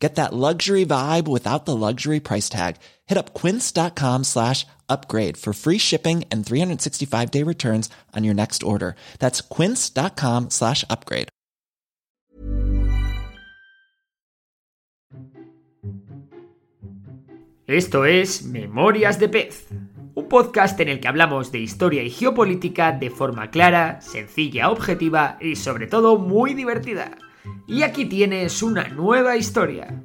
Get that luxury vibe without the luxury price tag. Hit up quince.com slash upgrade for free shipping and 365 day returns on your next order. That's quince.com slash upgrade. Esto es Memorias de Pez, un podcast en el que hablamos de historia y geopolítica de forma clara, sencilla, objetiva y sobre todo muy divertida. Y aquí tienes una nueva historia.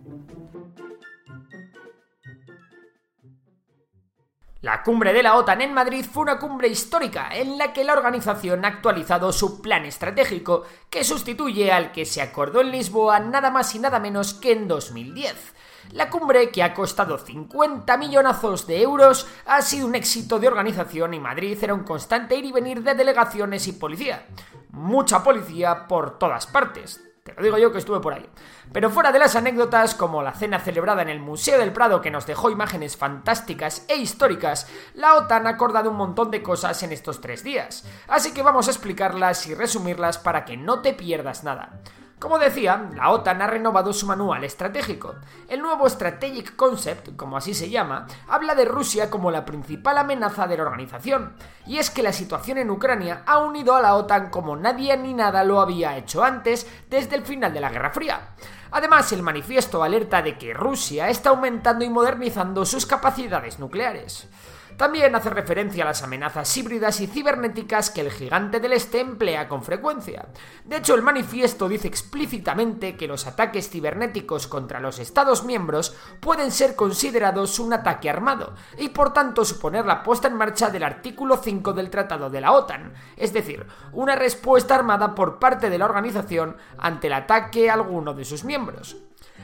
La cumbre de la OTAN en Madrid fue una cumbre histórica en la que la organización ha actualizado su plan estratégico que sustituye al que se acordó en Lisboa nada más y nada menos que en 2010. La cumbre, que ha costado 50 millonazos de euros, ha sido un éxito de organización y Madrid era un constante ir y venir de delegaciones y policía. Mucha policía por todas partes, te lo digo yo que estuve por ahí. Pero fuera de las anécdotas, como la cena celebrada en el Museo del Prado que nos dejó imágenes fantásticas e históricas, la OTAN ha acordado un montón de cosas en estos tres días. Así que vamos a explicarlas y resumirlas para que no te pierdas nada. Como decía, la OTAN ha renovado su manual estratégico. El nuevo Strategic Concept, como así se llama, habla de Rusia como la principal amenaza de la organización. Y es que la situación en Ucrania ha unido a la OTAN como nadie ni nada lo había hecho antes desde el final de la Guerra Fría. Además, el manifiesto alerta de que Rusia está aumentando y modernizando sus capacidades nucleares. También hace referencia a las amenazas híbridas y cibernéticas que el gigante del este emplea con frecuencia. De hecho, el manifiesto dice explícitamente que los ataques cibernéticos contra los Estados miembros pueden ser considerados un ataque armado y por tanto suponer la puesta en marcha del artículo 5 del Tratado de la OTAN, es decir, una respuesta armada por parte de la organización ante el ataque a alguno de sus miembros.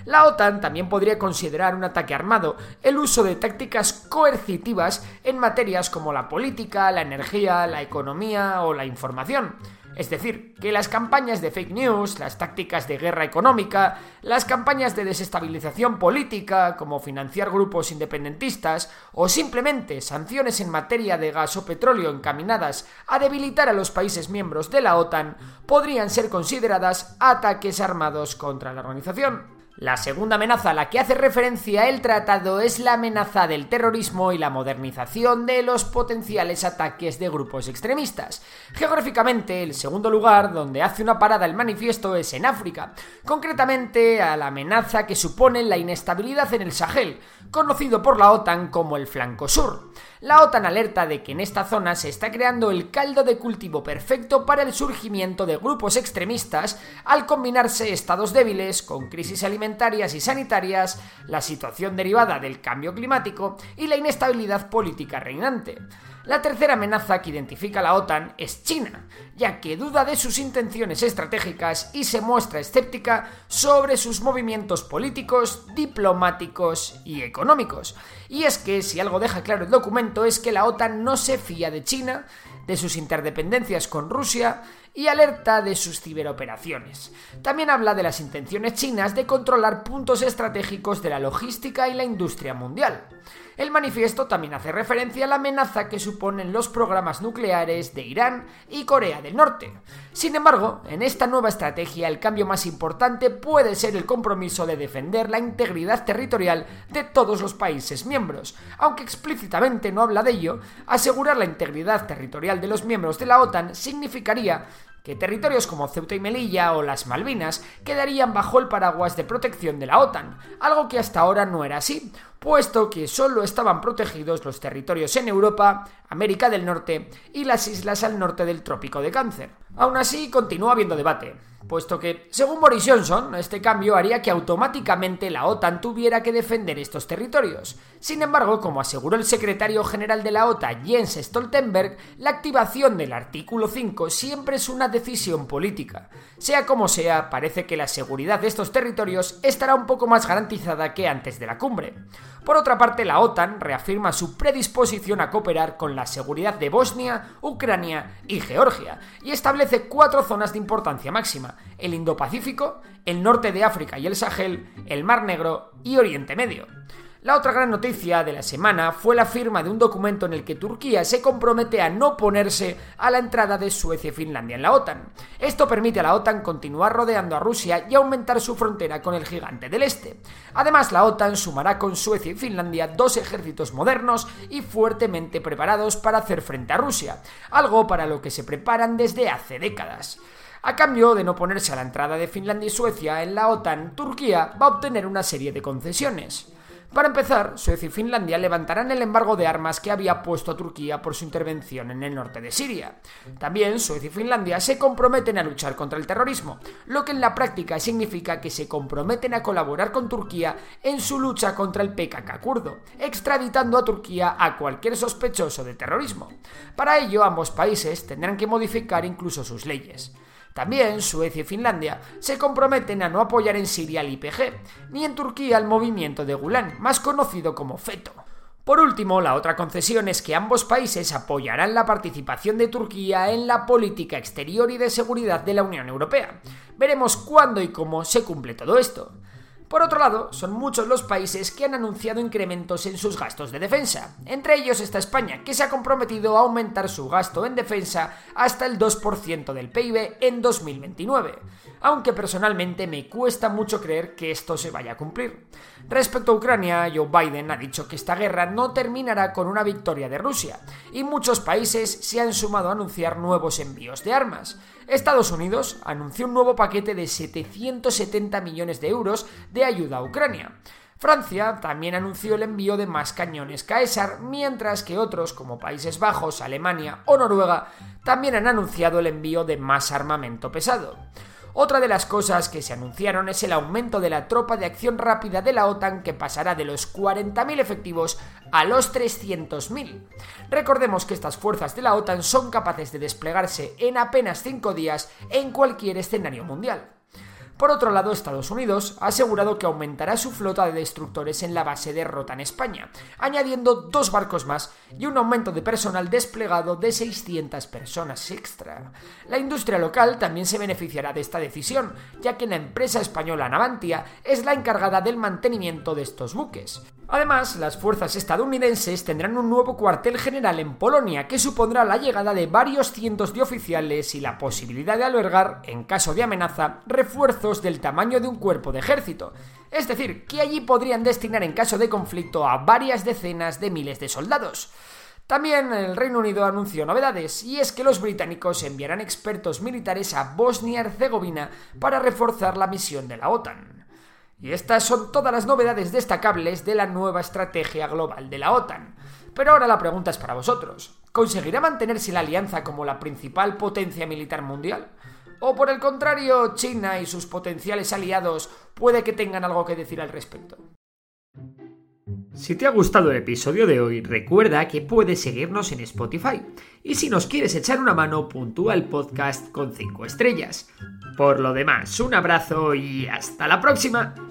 La OTAN también podría considerar un ataque armado el uso de tácticas coercitivas en materias como la política, la energía, la economía o la información. Es decir, que las campañas de fake news, las tácticas de guerra económica, las campañas de desestabilización política, como financiar grupos independentistas, o simplemente sanciones en materia de gas o petróleo encaminadas a debilitar a los países miembros de la OTAN, podrían ser consideradas ataques armados contra la organización. La segunda amenaza a la que hace referencia el tratado es la amenaza del terrorismo y la modernización de los potenciales ataques de grupos extremistas. Geográficamente, el segundo lugar donde hace una parada el manifiesto es en África, concretamente a la amenaza que supone la inestabilidad en el Sahel, conocido por la OTAN como el flanco sur. La OTAN alerta de que en esta zona se está creando el caldo de cultivo perfecto para el surgimiento de grupos extremistas al combinarse estados débiles con crisis alimentarias y sanitarias, la situación derivada del cambio climático y la inestabilidad política reinante. La tercera amenaza que identifica la OTAN es China, ya que duda de sus intenciones estratégicas y se muestra escéptica sobre sus movimientos políticos, diplomáticos y económicos. Y es que si algo deja claro el documento es que la OTAN no se fía de China, de sus interdependencias con Rusia y alerta de sus ciberoperaciones. También habla de las intenciones chinas de controlar puntos estratégicos de la logística y la industria mundial. El manifiesto también hace referencia a la amenaza que suponen los programas nucleares de Irán y Corea del Norte. Sin embargo, en esta nueva estrategia el cambio más importante puede ser el compromiso de defender la integridad territorial de todos los países miembros. Aunque explícitamente no habla de ello, asegurar la integridad territorial de los miembros de la OTAN significaría que territorios como Ceuta y Melilla o las Malvinas quedarían bajo el paraguas de protección de la OTAN, algo que hasta ahora no era así, puesto que solo estaban protegidos los territorios en Europa, América del Norte y las islas al norte del Trópico de Cáncer. Aún así, continúa habiendo debate. puesto que, según Boris Johnson, este cambio haría que automáticamente la OTAN tuviera que defender estos territorios. Sin embargo, como aseguró el secretario general de la OTAN, Jens Stoltenberg, la activación del artículo 5 siempre es una decisión política. Sea como sea, parece que la seguridad de estos territorios estará un poco más garantizada que antes de la cumbre. Por otra parte, la OTAN reafirma su predisposición a cooperar con la seguridad de Bosnia, Ucrania y Georgia, y establece cuatro zonas de importancia máxima, el Indo-Pacífico, el norte de África y el Sahel, el Mar Negro y Oriente Medio. La otra gran noticia de la semana fue la firma de un documento en el que Turquía se compromete a no ponerse a la entrada de Suecia y Finlandia en la OTAN. Esto permite a la OTAN continuar rodeando a Rusia y aumentar su frontera con el gigante del Este. Además, la OTAN sumará con Suecia y Finlandia dos ejércitos modernos y fuertemente preparados para hacer frente a Rusia, algo para lo que se preparan desde hace décadas. A cambio de no ponerse a la entrada de Finlandia y Suecia en la OTAN, Turquía va a obtener una serie de concesiones. Para empezar, Suecia y Finlandia levantarán el embargo de armas que había puesto a Turquía por su intervención en el norte de Siria. También Suecia y Finlandia se comprometen a luchar contra el terrorismo, lo que en la práctica significa que se comprometen a colaborar con Turquía en su lucha contra el PKK kurdo, extraditando a Turquía a cualquier sospechoso de terrorismo. Para ello, ambos países tendrán que modificar incluso sus leyes. También Suecia y Finlandia se comprometen a no apoyar en Siria al IPG, ni en Turquía al movimiento de Gulen, más conocido como FETO. Por último, la otra concesión es que ambos países apoyarán la participación de Turquía en la política exterior y de seguridad de la Unión Europea. Veremos cuándo y cómo se cumple todo esto. Por otro lado, son muchos los países que han anunciado incrementos en sus gastos de defensa. Entre ellos está España, que se ha comprometido a aumentar su gasto en defensa hasta el 2% del PIB en 2029, aunque personalmente me cuesta mucho creer que esto se vaya a cumplir. Respecto a Ucrania, Joe Biden ha dicho que esta guerra no terminará con una victoria de Rusia, y muchos países se han sumado a anunciar nuevos envíos de armas. Estados Unidos anunció un nuevo paquete de 770 millones de euros de ayuda a Ucrania. Francia también anunció el envío de más cañones Caesar, mientras que otros como Países Bajos, Alemania o Noruega también han anunciado el envío de más armamento pesado. Otra de las cosas que se anunciaron es el aumento de la tropa de acción rápida de la OTAN que pasará de los 40.000 efectivos a los 300.000. Recordemos que estas fuerzas de la OTAN son capaces de desplegarse en apenas 5 días en cualquier escenario mundial. Por otro lado, Estados Unidos ha asegurado que aumentará su flota de destructores en la base de Rota en España, añadiendo dos barcos más y un aumento de personal desplegado de 600 personas extra. La industria local también se beneficiará de esta decisión, ya que la empresa española Navantia es la encargada del mantenimiento de estos buques. Además, las fuerzas estadounidenses tendrán un nuevo cuartel general en Polonia que supondrá la llegada de varios cientos de oficiales y la posibilidad de albergar, en caso de amenaza, refuerzos del tamaño de un cuerpo de ejército. Es decir, que allí podrían destinar en caso de conflicto a varias decenas de miles de soldados. También el Reino Unido anunció novedades, y es que los británicos enviarán expertos militares a Bosnia-Herzegovina para reforzar la misión de la OTAN. Y estas son todas las novedades destacables de la nueva estrategia global de la OTAN. Pero ahora la pregunta es para vosotros. ¿Conseguirá mantenerse la alianza como la principal potencia militar mundial? ¿O por el contrario, China y sus potenciales aliados puede que tengan algo que decir al respecto? Si te ha gustado el episodio de hoy, recuerda que puedes seguirnos en Spotify. Y si nos quieres echar una mano, puntúa el podcast con 5 estrellas. Por lo demás, un abrazo y hasta la próxima.